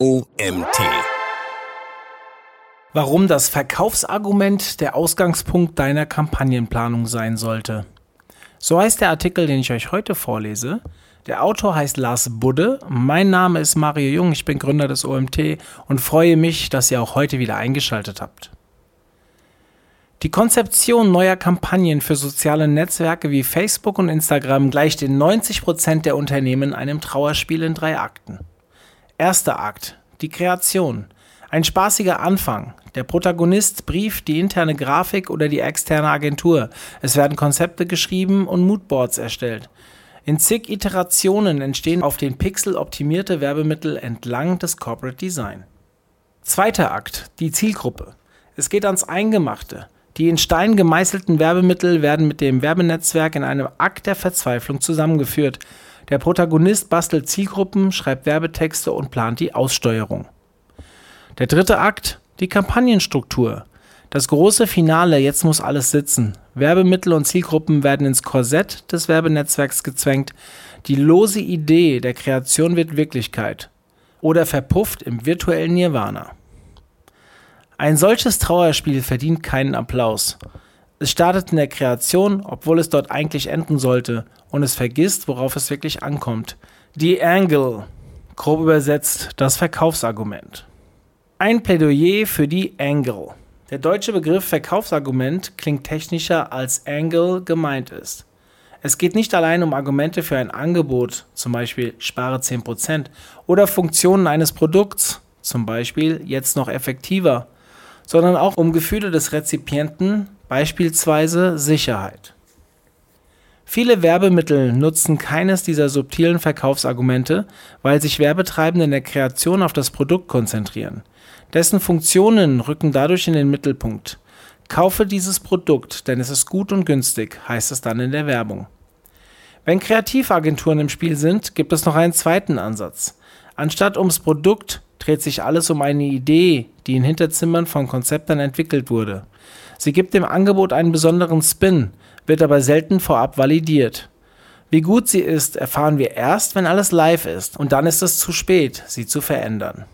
OMT. Warum das Verkaufsargument der Ausgangspunkt deiner Kampagnenplanung sein sollte. So heißt der Artikel, den ich euch heute vorlese. Der Autor heißt Lars Budde. Mein Name ist Mario Jung, ich bin Gründer des OMT und freue mich, dass ihr auch heute wieder eingeschaltet habt. Die Konzeption neuer Kampagnen für soziale Netzwerke wie Facebook und Instagram gleicht in 90 Prozent der Unternehmen einem Trauerspiel in drei Akten. Erster Akt. Die Kreation. Ein spaßiger Anfang. Der Protagonist brieft die interne Grafik oder die externe Agentur. Es werden Konzepte geschrieben und Moodboards erstellt. In zig Iterationen entstehen auf den Pixel optimierte Werbemittel entlang des Corporate Design. Zweiter Akt. Die Zielgruppe. Es geht ans Eingemachte. Die in Stein gemeißelten Werbemittel werden mit dem Werbenetzwerk in einem Akt der Verzweiflung zusammengeführt. Der Protagonist bastelt Zielgruppen, schreibt Werbetexte und plant die Aussteuerung. Der dritte Akt, die Kampagnenstruktur. Das große Finale, jetzt muss alles sitzen. Werbemittel und Zielgruppen werden ins Korsett des Werbenetzwerks gezwängt. Die lose Idee der Kreation wird Wirklichkeit oder verpufft im virtuellen Nirvana. Ein solches Trauerspiel verdient keinen Applaus. Es startet in der Kreation, obwohl es dort eigentlich enden sollte, und es vergisst, worauf es wirklich ankommt. Die Angle, grob übersetzt das Verkaufsargument. Ein Plädoyer für die Angle. Der deutsche Begriff Verkaufsargument klingt technischer als Angle gemeint ist. Es geht nicht allein um Argumente für ein Angebot, zum Beispiel spare 10%, oder Funktionen eines Produkts, zum Beispiel jetzt noch effektiver, sondern auch um Gefühle des Rezipienten, beispielsweise Sicherheit. Viele Werbemittel nutzen keines dieser subtilen Verkaufsargumente, weil sich Werbetreibende in der Kreation auf das Produkt konzentrieren. Dessen Funktionen rücken dadurch in den Mittelpunkt. Kaufe dieses Produkt, denn es ist gut und günstig, heißt es dann in der Werbung. Wenn Kreativagenturen im Spiel sind, gibt es noch einen zweiten Ansatz. Anstatt ums Produkt dreht sich alles um eine Idee, die in Hinterzimmern von Konzeptern entwickelt wurde. Sie gibt dem Angebot einen besonderen Spin, wird aber selten vorab validiert. Wie gut sie ist, erfahren wir erst, wenn alles live ist, und dann ist es zu spät, sie zu verändern.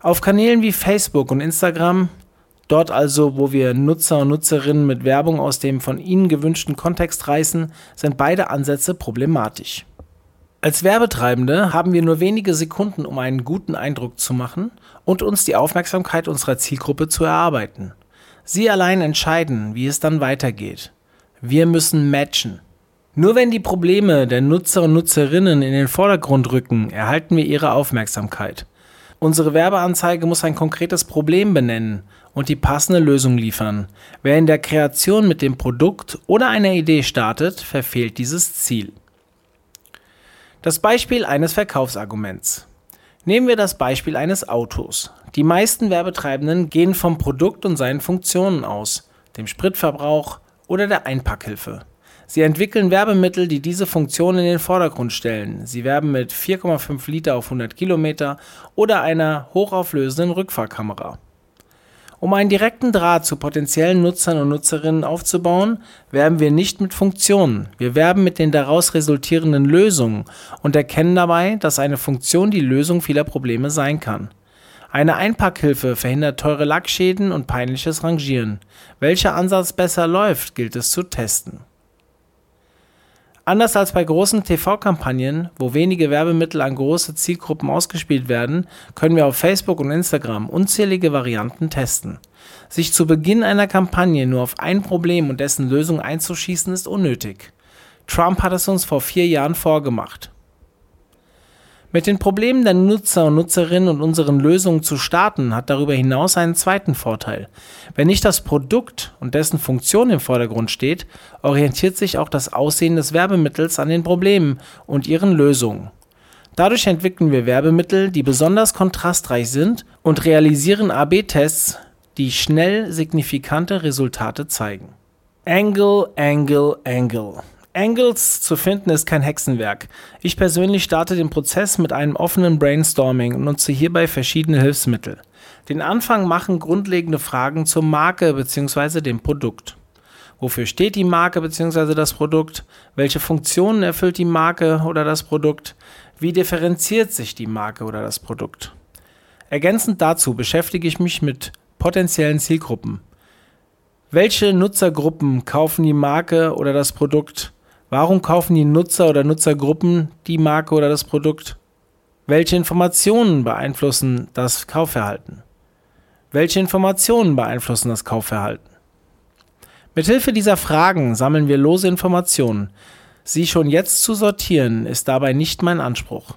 Auf Kanälen wie Facebook und Instagram, dort also, wo wir Nutzer und Nutzerinnen mit Werbung aus dem von ihnen gewünschten Kontext reißen, sind beide Ansätze problematisch. Als Werbetreibende haben wir nur wenige Sekunden, um einen guten Eindruck zu machen und uns die Aufmerksamkeit unserer Zielgruppe zu erarbeiten. Sie allein entscheiden, wie es dann weitergeht. Wir müssen matchen. Nur wenn die Probleme der Nutzer und Nutzerinnen in den Vordergrund rücken, erhalten wir ihre Aufmerksamkeit. Unsere Werbeanzeige muss ein konkretes Problem benennen und die passende Lösung liefern. Wer in der Kreation mit dem Produkt oder einer Idee startet, verfehlt dieses Ziel. Das Beispiel eines Verkaufsarguments. Nehmen wir das Beispiel eines Autos. Die meisten Werbetreibenden gehen vom Produkt und seinen Funktionen aus, dem Spritverbrauch oder der Einpackhilfe. Sie entwickeln Werbemittel, die diese Funktion in den Vordergrund stellen. Sie werben mit 4,5 Liter auf 100 Kilometer oder einer hochauflösenden Rückfahrkamera. Um einen direkten Draht zu potenziellen Nutzern und Nutzerinnen aufzubauen, werben wir nicht mit Funktionen, wir werben mit den daraus resultierenden Lösungen und erkennen dabei, dass eine Funktion die Lösung vieler Probleme sein kann. Eine Einpackhilfe verhindert teure Lackschäden und peinliches Rangieren. Welcher Ansatz besser läuft, gilt es zu testen. Anders als bei großen TV-Kampagnen, wo wenige Werbemittel an große Zielgruppen ausgespielt werden, können wir auf Facebook und Instagram unzählige Varianten testen. Sich zu Beginn einer Kampagne nur auf ein Problem und dessen Lösung einzuschießen, ist unnötig. Trump hat es uns vor vier Jahren vorgemacht. Mit den Problemen der Nutzer und Nutzerinnen und unseren Lösungen zu starten, hat darüber hinaus einen zweiten Vorteil. Wenn nicht das Produkt und dessen Funktion im Vordergrund steht, orientiert sich auch das Aussehen des Werbemittels an den Problemen und ihren Lösungen. Dadurch entwickeln wir Werbemittel, die besonders kontrastreich sind und realisieren AB-Tests, die schnell signifikante Resultate zeigen. Angle, Angle, Angle. Angles zu finden ist kein Hexenwerk. Ich persönlich starte den Prozess mit einem offenen Brainstorming und nutze hierbei verschiedene Hilfsmittel. Den Anfang machen grundlegende Fragen zur Marke bzw. dem Produkt. Wofür steht die Marke bzw. das Produkt? Welche Funktionen erfüllt die Marke oder das Produkt? Wie differenziert sich die Marke oder das Produkt? Ergänzend dazu beschäftige ich mich mit potenziellen Zielgruppen. Welche Nutzergruppen kaufen die Marke oder das Produkt? Warum kaufen die Nutzer oder Nutzergruppen die Marke oder das Produkt? Welche Informationen beeinflussen das Kaufverhalten? Welche Informationen beeinflussen das Kaufverhalten? Mithilfe dieser Fragen sammeln wir lose Informationen. Sie schon jetzt zu sortieren, ist dabei nicht mein Anspruch.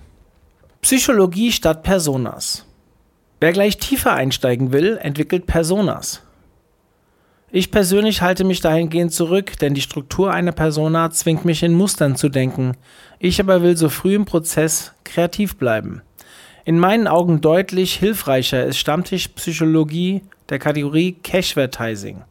Psychologie statt Personas. Wer gleich tiefer einsteigen will, entwickelt Personas. Ich persönlich halte mich dahingehend zurück, denn die Struktur einer Persona zwingt mich in Mustern zu denken. Ich aber will so früh im Prozess kreativ bleiben. In meinen Augen deutlich hilfreicher ist Stammtischpsychologie der Kategorie Cashvertising.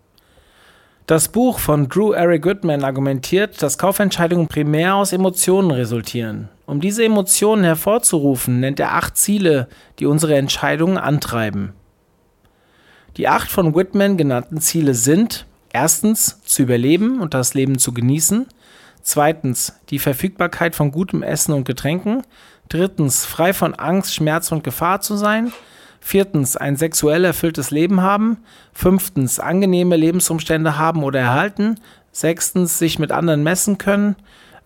Das Buch von Drew Eric Goodman argumentiert, dass Kaufentscheidungen primär aus Emotionen resultieren. Um diese Emotionen hervorzurufen, nennt er acht Ziele, die unsere Entscheidungen antreiben. Die acht von Whitman genannten Ziele sind erstens zu überleben und das Leben zu genießen, zweitens die Verfügbarkeit von gutem Essen und Getränken, drittens frei von Angst, Schmerz und Gefahr zu sein, viertens ein sexuell erfülltes Leben haben, fünftens angenehme Lebensumstände haben oder erhalten, sechstens sich mit anderen messen können,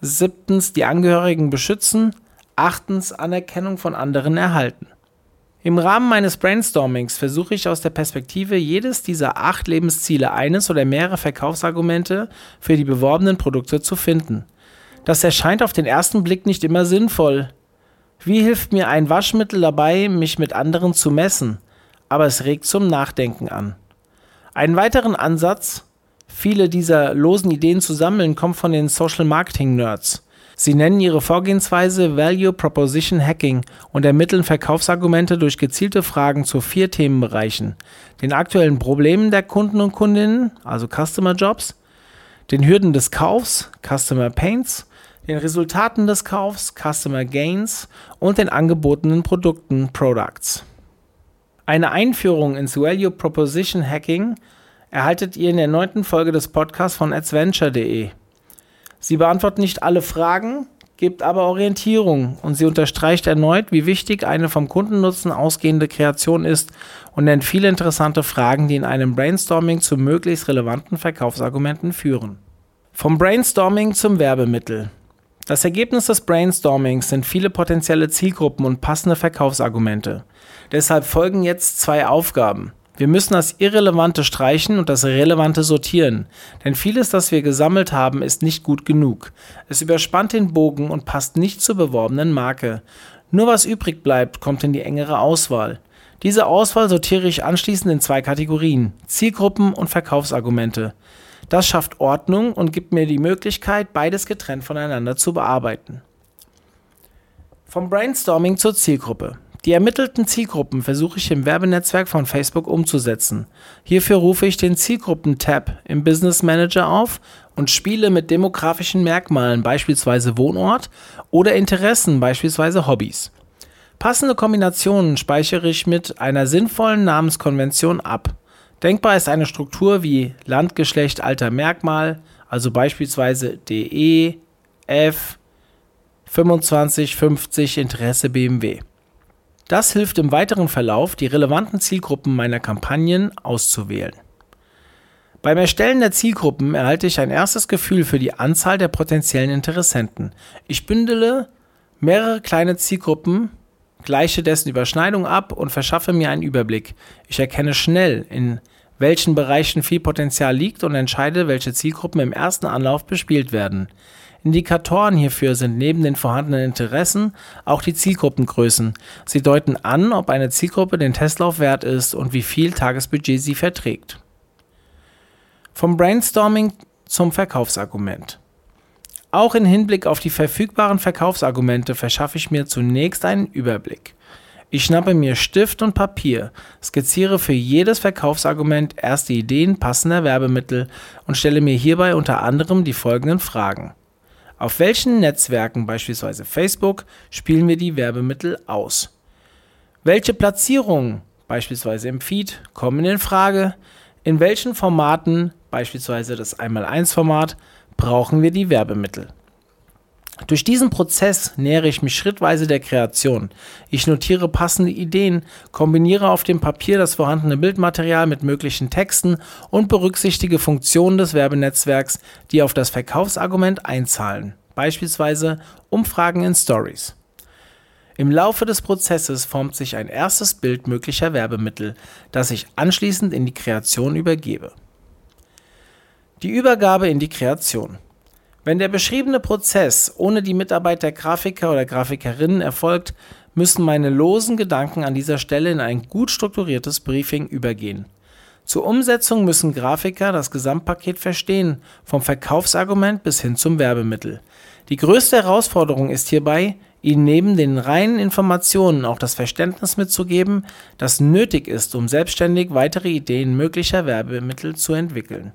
siebtens die Angehörigen beschützen, achtens Anerkennung von anderen erhalten. Im Rahmen meines Brainstormings versuche ich aus der Perspektive jedes dieser acht Lebensziele eines oder mehrere Verkaufsargumente für die beworbenen Produkte zu finden. Das erscheint auf den ersten Blick nicht immer sinnvoll. Wie hilft mir ein Waschmittel dabei, mich mit anderen zu messen? Aber es regt zum Nachdenken an. Einen weiteren Ansatz, viele dieser losen Ideen zu sammeln, kommt von den Social Marketing Nerds. Sie nennen ihre Vorgehensweise Value Proposition Hacking und ermitteln Verkaufsargumente durch gezielte Fragen zu vier Themenbereichen: den aktuellen Problemen der Kunden und Kundinnen, also Customer Jobs, den Hürden des Kaufs, Customer Pains, den Resultaten des Kaufs, Customer Gains und den angebotenen Produkten, Products. Eine Einführung ins Value Proposition Hacking erhaltet ihr in der neunten Folge des Podcasts von adventure.de. Sie beantwortet nicht alle Fragen, gibt aber Orientierung und sie unterstreicht erneut, wie wichtig eine vom Kundennutzen ausgehende Kreation ist und nennt viele interessante Fragen, die in einem Brainstorming zu möglichst relevanten Verkaufsargumenten führen. Vom Brainstorming zum Werbemittel. Das Ergebnis des Brainstormings sind viele potenzielle Zielgruppen und passende Verkaufsargumente. Deshalb folgen jetzt zwei Aufgaben. Wir müssen das Irrelevante streichen und das Relevante sortieren, denn vieles, das wir gesammelt haben, ist nicht gut genug. Es überspannt den Bogen und passt nicht zur beworbenen Marke. Nur was übrig bleibt, kommt in die engere Auswahl. Diese Auswahl sortiere ich anschließend in zwei Kategorien, Zielgruppen und Verkaufsargumente. Das schafft Ordnung und gibt mir die Möglichkeit, beides getrennt voneinander zu bearbeiten. Vom Brainstorming zur Zielgruppe. Die ermittelten Zielgruppen versuche ich im Werbenetzwerk von Facebook umzusetzen. Hierfür rufe ich den Zielgruppen-Tab im Business Manager auf und spiele mit demografischen Merkmalen, beispielsweise Wohnort, oder Interessen, beispielsweise Hobbys. Passende Kombinationen speichere ich mit einer sinnvollen Namenskonvention ab. Denkbar ist eine Struktur wie Land, Geschlecht, Alter, Merkmal, also beispielsweise DE, F, 25, 50, Interesse BMW. Das hilft im weiteren Verlauf, die relevanten Zielgruppen meiner Kampagnen auszuwählen. Beim Erstellen der Zielgruppen erhalte ich ein erstes Gefühl für die Anzahl der potenziellen Interessenten. Ich bündele mehrere kleine Zielgruppen, gleiche dessen Überschneidung ab und verschaffe mir einen Überblick. Ich erkenne schnell, in welchen Bereichen viel Potenzial liegt und entscheide, welche Zielgruppen im ersten Anlauf bespielt werden. Indikatoren hierfür sind neben den vorhandenen Interessen auch die Zielgruppengrößen. Sie deuten an, ob eine Zielgruppe den Testlauf wert ist und wie viel Tagesbudget sie verträgt. Vom Brainstorming zum Verkaufsargument. Auch in Hinblick auf die verfügbaren Verkaufsargumente verschaffe ich mir zunächst einen Überblick. Ich schnappe mir Stift und Papier, skizziere für jedes Verkaufsargument erste Ideen passender Werbemittel und stelle mir hierbei unter anderem die folgenden Fragen. Auf welchen Netzwerken, beispielsweise Facebook, spielen wir die Werbemittel aus? Welche Platzierungen, beispielsweise im Feed, kommen in Frage? In welchen Formaten, beispielsweise das 1x1-Format, brauchen wir die Werbemittel? Durch diesen Prozess nähere ich mich schrittweise der Kreation. Ich notiere passende Ideen, kombiniere auf dem Papier das vorhandene Bildmaterial mit möglichen Texten und berücksichtige Funktionen des Werbenetzwerks, die auf das Verkaufsargument einzahlen, beispielsweise Umfragen in Stories. Im Laufe des Prozesses formt sich ein erstes Bild möglicher Werbemittel, das ich anschließend in die Kreation übergebe. Die Übergabe in die Kreation. Wenn der beschriebene Prozess ohne die Mitarbeit der Grafiker oder Grafikerinnen erfolgt, müssen meine losen Gedanken an dieser Stelle in ein gut strukturiertes Briefing übergehen. Zur Umsetzung müssen Grafiker das Gesamtpaket verstehen, vom Verkaufsargument bis hin zum Werbemittel. Die größte Herausforderung ist hierbei, ihnen neben den reinen Informationen auch das Verständnis mitzugeben, das nötig ist, um selbstständig weitere Ideen möglicher Werbemittel zu entwickeln.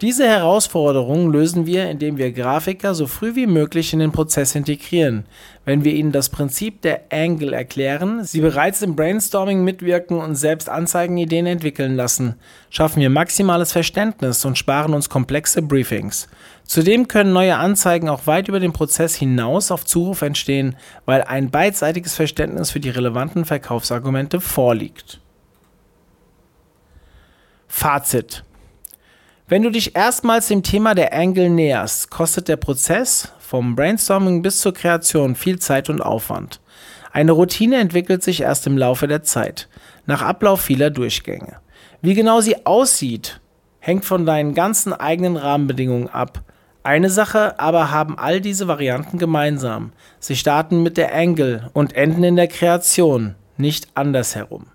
Diese Herausforderung lösen wir, indem wir Grafiker so früh wie möglich in den Prozess integrieren. Wenn wir ihnen das Prinzip der Angle erklären, sie bereits im Brainstorming mitwirken und selbst Anzeigenideen entwickeln lassen, schaffen wir maximales Verständnis und sparen uns komplexe Briefings. Zudem können neue Anzeigen auch weit über den Prozess hinaus auf Zuruf entstehen, weil ein beidseitiges Verständnis für die relevanten Verkaufsargumente vorliegt. Fazit wenn du dich erstmals dem Thema der Angle näherst, kostet der Prozess vom Brainstorming bis zur Kreation viel Zeit und Aufwand. Eine Routine entwickelt sich erst im Laufe der Zeit, nach Ablauf vieler Durchgänge. Wie genau sie aussieht, hängt von deinen ganzen eigenen Rahmenbedingungen ab. Eine Sache aber haben all diese Varianten gemeinsam. Sie starten mit der Angle und enden in der Kreation, nicht andersherum.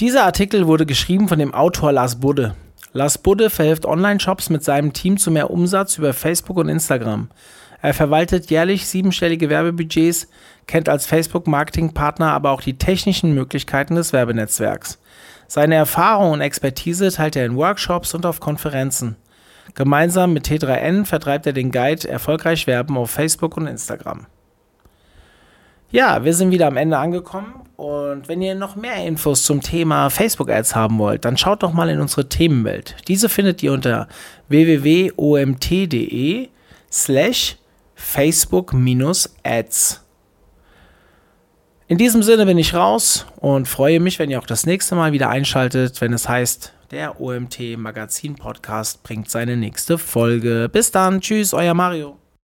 Dieser Artikel wurde geschrieben von dem Autor Lars Budde. Lars Budde verhilft Online-Shops mit seinem Team zu mehr Umsatz über Facebook und Instagram. Er verwaltet jährlich siebenstellige Werbebudgets, kennt als Facebook-Marketing-Partner aber auch die technischen Möglichkeiten des Werbenetzwerks. Seine Erfahrung und Expertise teilt er in Workshops und auf Konferenzen. Gemeinsam mit T3N vertreibt er den Guide Erfolgreich Werben auf Facebook und Instagram. Ja, wir sind wieder am Ende angekommen und wenn ihr noch mehr Infos zum Thema Facebook Ads haben wollt, dann schaut doch mal in unsere Themenwelt. Diese findet ihr unter www.omt.de slash Facebook-Ads. In diesem Sinne bin ich raus und freue mich, wenn ihr auch das nächste Mal wieder einschaltet, wenn es heißt, der OMT Magazin Podcast bringt seine nächste Folge. Bis dann, tschüss, euer Mario.